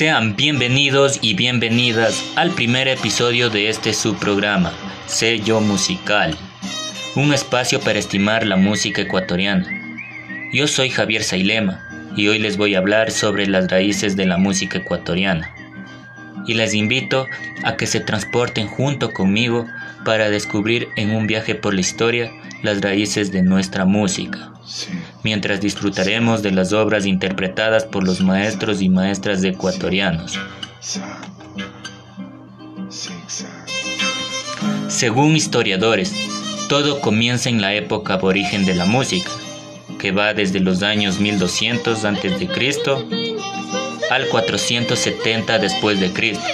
Sean bienvenidos y bienvenidas al primer episodio de este subprograma, Sello Musical, un espacio para estimar la música ecuatoriana. Yo soy Javier Sailema y hoy les voy a hablar sobre las raíces de la música ecuatoriana. Y les invito a que se transporten junto conmigo para descubrir en un viaje por la historia las raíces de nuestra música, mientras disfrutaremos de las obras interpretadas por los maestros y maestras ecuatorianos. Según historiadores, todo comienza en la época aborigen de la música, que va desde los años 1200 a.C. al 470 después de Cristo.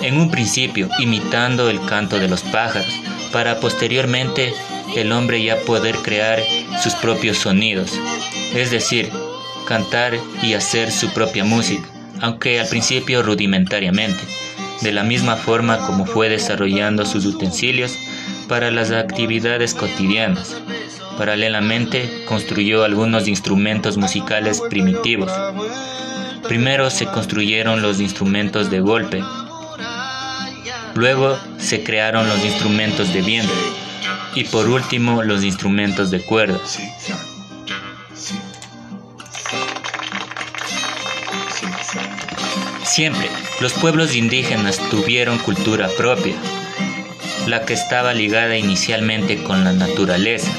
En un principio imitando el canto de los pájaros, para posteriormente el hombre ya poder crear sus propios sonidos, es decir, cantar y hacer su propia música, aunque al principio rudimentariamente, de la misma forma como fue desarrollando sus utensilios para las actividades cotidianas. Paralelamente construyó algunos instrumentos musicales primitivos. Primero se construyeron los instrumentos de golpe, luego se crearon los instrumentos de viento, y por último los instrumentos de cuerda. Siempre los pueblos indígenas tuvieron cultura propia, la que estaba ligada inicialmente con la naturaleza.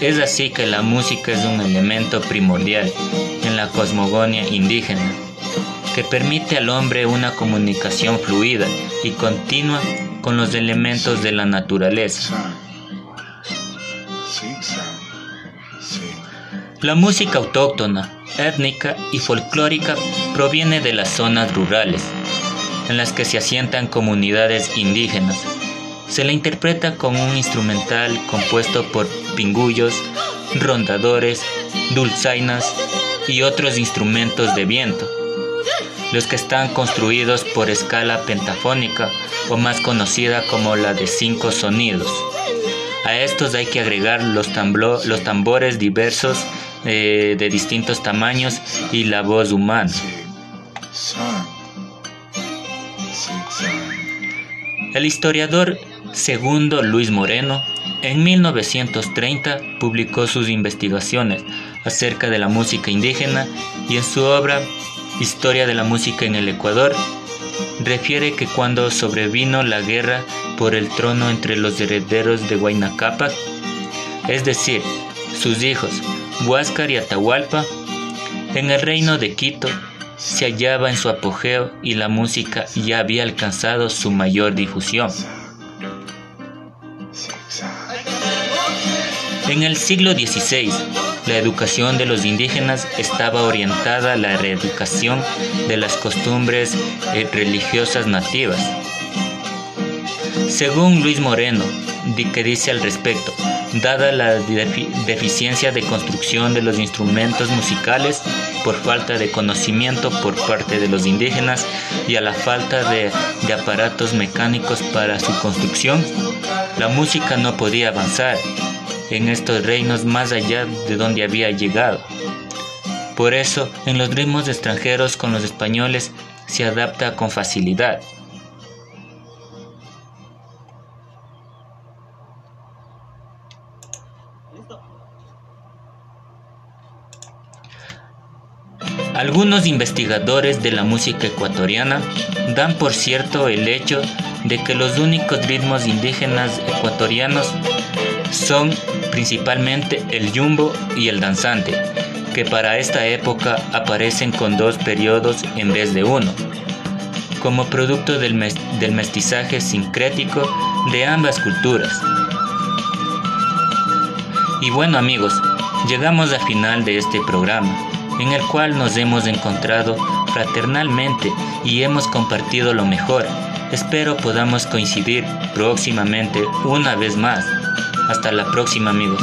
Es así que la música es un elemento primordial en la cosmogonía indígena, que permite al hombre una comunicación fluida y continua con los elementos de la naturaleza. La música autóctona, étnica y folclórica proviene de las zonas rurales, en las que se asientan comunidades indígenas. Se la interpreta con un instrumental compuesto por pingullos, rondadores, dulzainas y otros instrumentos de viento, los que están construidos por escala pentafónica o más conocida como la de cinco sonidos. A estos hay que agregar los, los tambores diversos eh, de distintos tamaños y la voz humana. El historiador segundo Luis Moreno en 1930 publicó sus investigaciones acerca de la música indígena y en su obra Historia de la música en el Ecuador refiere que cuando sobrevino la guerra por el trono entre los herederos de Huayna Cápac, es decir, sus hijos Huáscar y Atahualpa, en el reino de Quito se hallaba en su apogeo y la música ya había alcanzado su mayor difusión. En el siglo XVI, la educación de los indígenas estaba orientada a la erradicación de las costumbres eh, religiosas nativas. Según Luis Moreno, que dice al respecto, dada la deficiencia de construcción de los instrumentos musicales por falta de conocimiento por parte de los indígenas y a la falta de, aparatos mecánicos para su construcción, la música no podía avanzar en estos reinos más allá de donde había llegado. Por eso, en los ritmos extranjeros con los españoles se adapta con facilidad. Algunos investigadores de la música ecuatoriana dan por cierto el hecho de que los únicos ritmos indígenas ecuatorianos son principalmente el yumbo y el danzante, que para esta época aparecen con dos periodos en vez de uno, como producto del, mestizaje sincrético de ambas culturas. Y bueno amigos, llegamos al final de este programa, en el cual nos hemos encontrado fraternalmente y hemos compartido lo mejor. Espero podamos coincidir próximamente una vez más. Hasta la próxima amigos.